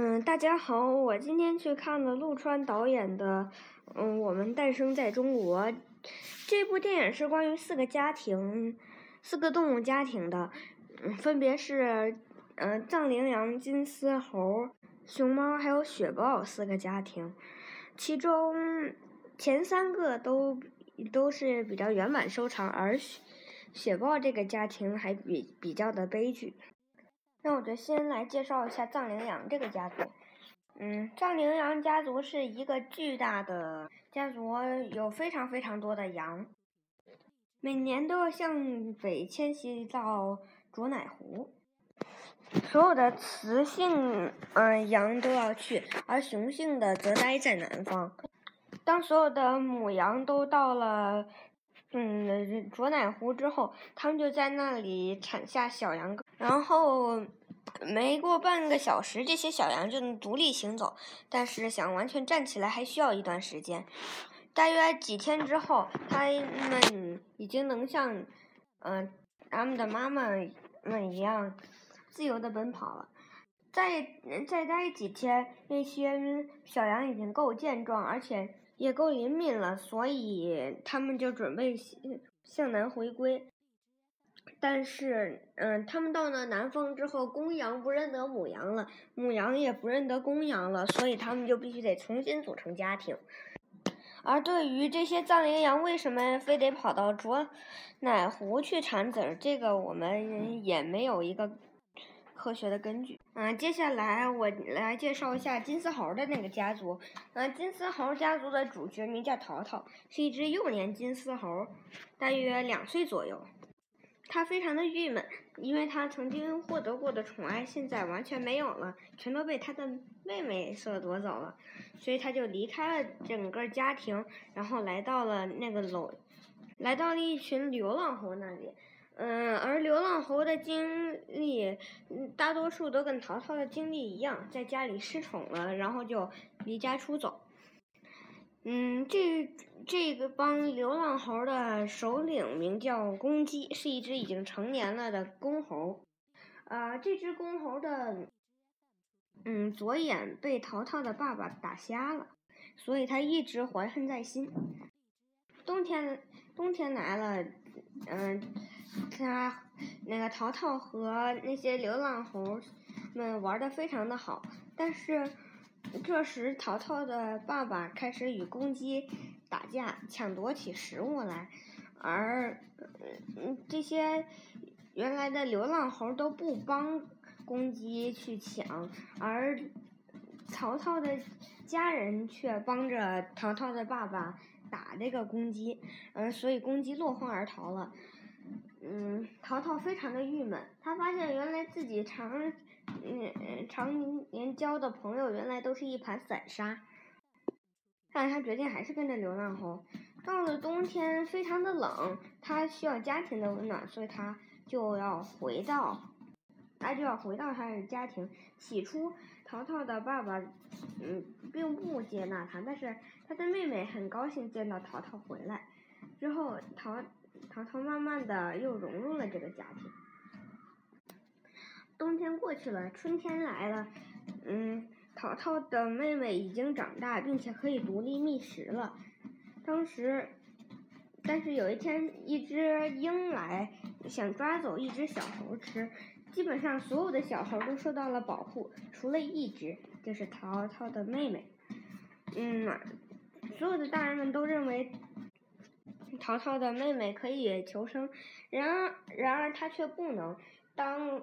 嗯，大家好，我今天去看了陆川导演的《嗯，我们诞生在中国》这部电影是关于四个家庭、四个动物家庭的，嗯，分别是嗯藏羚羊、金丝猴、熊猫还有雪豹四个家庭，其中前三个都都是比较圆满收场，而雪雪豹这个家庭还比比较的悲剧。那我就先来介绍一下藏羚羊这个家族。嗯，藏羚羊家族是一个巨大的家族，有非常非常多的羊，每年都要向北迁徙到卓乃湖。所有的雌性嗯羊都要去，而雄性的则待在南方。当所有的母羊都到了嗯卓乃湖之后，它们就在那里产下小羊，然后。没过半个小时，这些小羊就能独立行走，但是想完全站起来还需要一段时间。大约几天之后，它们已经能像，嗯，它们的妈妈们一样自由的奔跑了。再再待几天，那些小羊已经够健壮，而且也够灵敏了，所以它们就准备向南回归。但是，嗯，他们到了南方之后，公羊不认得母羊了，母羊也不认得公羊了，所以他们就必须得重新组成家庭。而对于这些藏羚羊为什么非得跑到卓乃湖去产子儿，这个我们也没有一个科学的根据。嗯，接下来我来介绍一下金丝猴的那个家族。嗯，金丝猴家族的主角名叫淘淘，是一只幼年金丝猴，大约两岁左右。他非常的郁闷，因为他曾经获得过的宠爱现在完全没有了，全都被他的妹妹所夺走了，所以他就离开了整个家庭，然后来到了那个楼，来到了一群流浪猴那里。嗯，而流浪猴的经历，大多数都跟淘淘的经历一样，在家里失宠了，然后就离家出走。嗯，这这个帮流浪猴的首领名叫公鸡，是一只已经成年了的公猴。啊，这只公猴的嗯左眼被淘淘的爸爸打瞎了，所以他一直怀恨在心。冬天冬天来了，嗯，他那个淘淘和那些流浪猴们玩的非常的好，但是。这时，淘淘的爸爸开始与公鸡打架，抢夺起食物来，而嗯这些原来的流浪猴都不帮公鸡去抢，而淘淘的家人却帮着淘淘的爸爸打这个公鸡，嗯，所以公鸡落荒而逃了。嗯，淘淘非常的郁闷，他发现原来自己常。嗯，常年交的朋友原来都是一盘散沙，但他决定还是跟着流浪猴。到了冬天，非常的冷，他需要家庭的温暖，所以他就要回到，他就要回到他的家庭。起初，淘淘的爸爸嗯并不接纳他，但是他的妹妹很高兴见到淘淘回来。之后，淘淘淘慢慢的又融入了这个家庭。冬天过去了，春天来了。嗯，淘淘的妹妹已经长大，并且可以独立觅食了。当时，但是有一天，一只鹰来想抓走一只小猴吃。基本上所有的小猴都受到了保护，除了一只，就是淘淘的妹妹。嗯，所有的大人们都认为淘淘的妹妹可以求生，然而，然而她却不能。当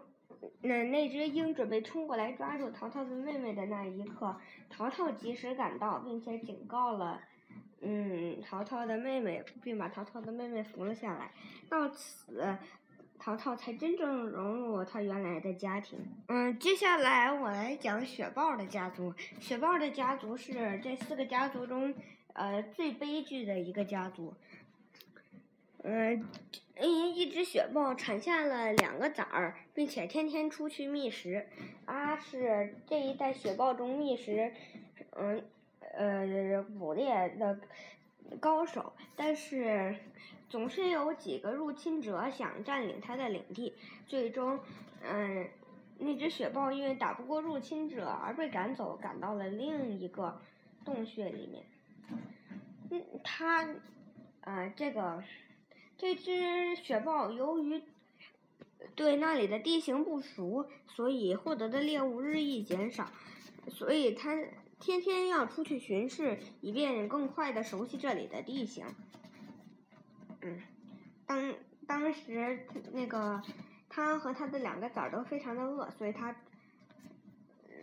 那那只鹰准备冲过来抓住淘淘的妹妹的那一刻，淘淘及时赶到，并且警告了，嗯，淘淘的妹妹，并把淘淘的妹妹扶了下来。到此，淘淘才真正融入他原来的家庭。嗯，接下来我来讲雪豹的家族。雪豹的家族是这四个家族中，呃，最悲剧的一个家族。嗯，一一只雪豹产下了两个崽儿，并且天天出去觅食。它是这一代雪豹中觅食，嗯，呃，捕猎的高手。但是，总是有几个入侵者想占领它的领地。最终，嗯，那只雪豹因为打不过入侵者而被赶走，赶到了另一个洞穴里面。嗯，它，啊，这个这只雪豹由于对那里的地形不熟，所以获得的猎物日益减少，所以它天天要出去巡视，以便更快的熟悉这里的地形。嗯，当当时那个。他和他的两个崽儿都非常的饿，所以他，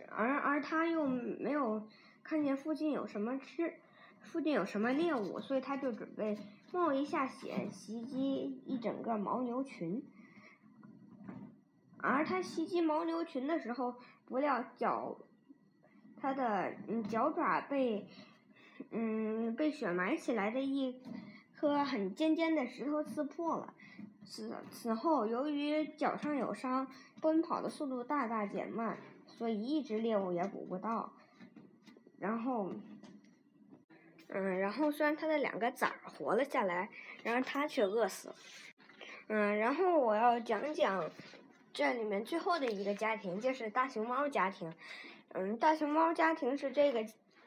而而他又没有看见附近有什么吃，附近有什么猎物，所以他就准备冒一下险袭击一整个牦牛群。而他袭击牦牛群的时候，不料脚，他的嗯脚爪被嗯被雪埋起来的一颗很尖尖的石头刺破了。此此后，由于脚上有伤，奔跑的速度大大减慢，所以一只猎物也捕不到。然后，嗯，然后虽然他的两个崽儿活了下来，然而他却饿死了。嗯，然后我要讲讲这里面最后的一个家庭，就是大熊猫家庭。嗯，大熊猫家庭是这个。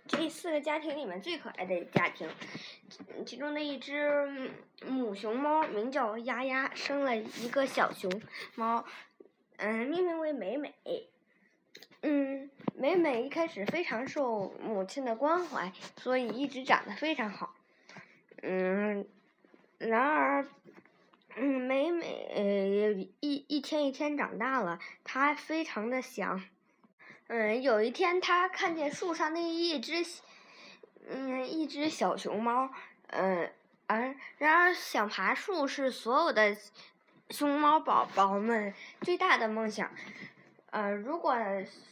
这四个家庭里面最可爱的家庭，其中的一只母熊猫名叫丫丫，生了一个小熊猫，嗯，命名为美美。嗯，美美一开始非常受母亲的关怀，所以一直长得非常好。嗯，然而，嗯，美美一一天一天长大了，它非常的想。嗯，有一天，她看见树上那一只，嗯，一只小熊猫，嗯，而然而想爬树是所有的熊猫宝宝们最大的梦想。呃，如果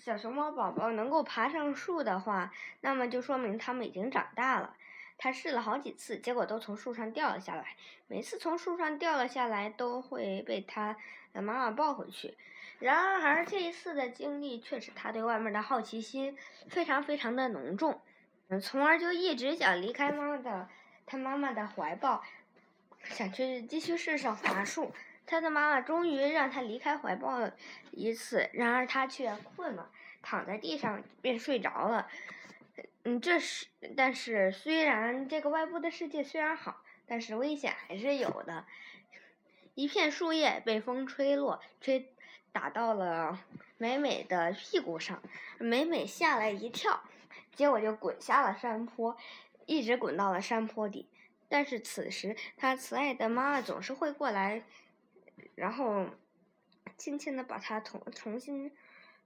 小熊猫宝宝能够爬上树的话，那么就说明它们已经长大了。它试了好几次，结果都从树上掉了下来。每次从树上掉了下来，都会被它的妈妈抱回去。然而，这一次的经历却使它对外面的好奇心非常非常的浓重，嗯从而就一直想离开妈妈的他妈妈的怀抱，想去继续试上爬树。他的妈妈终于让他离开怀抱了一次，然而他却困了，躺在地上便睡着了。嗯，这是，但是虽然这个外部的世界虽然好，但是危险还是有的。一片树叶被风吹落，吹打到了美美的屁股上，美美吓了一跳，结果就滚下了山坡，一直滚到了山坡底。但是此时，她慈爱的妈妈总是会过来，然后轻轻的把它重重新，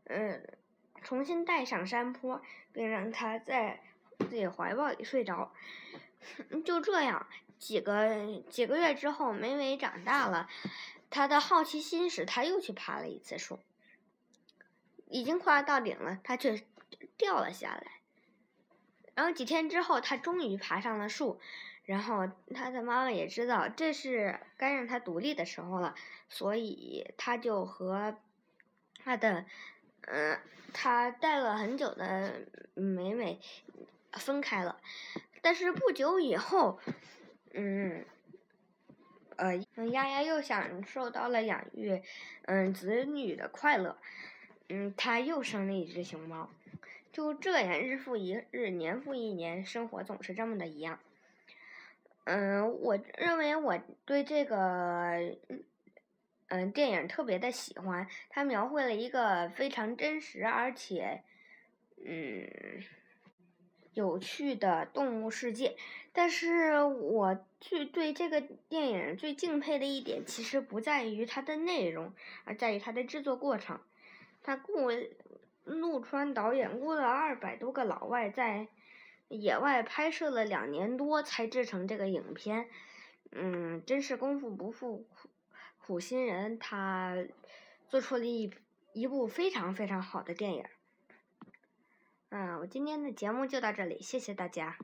嗯。重新带上山坡，并让他在自己怀抱里睡着。就这样，几个几个月之后，美美长大了，他的好奇心使他又去爬了一次树。已经快要到顶了，他却掉了下来。然后几天之后，他终于爬上了树。然后他的妈妈也知道这是该让他独立的时候了，所以他就和他的。嗯，他带了很久的美美分开了，但是不久以后，嗯，呃，丫丫又享受到了养育嗯子女的快乐，嗯，他又生了一只熊猫，就这样日复一日，年复一年，生活总是这么的一样。嗯，我认为我对这个。嗯，电影特别的喜欢，它描绘了一个非常真实而且，嗯，有趣的动物世界。但是我最对这个电影最敬佩的一点，其实不在于它的内容，而在于它的制作过程。他雇陆川导演雇了二百多个老外在野外拍摄了两年多，才制成这个影片。嗯，真是功夫不负。苦心人，他做出了一一部非常非常好的电影。嗯，我今天的节目就到这里，谢谢大家。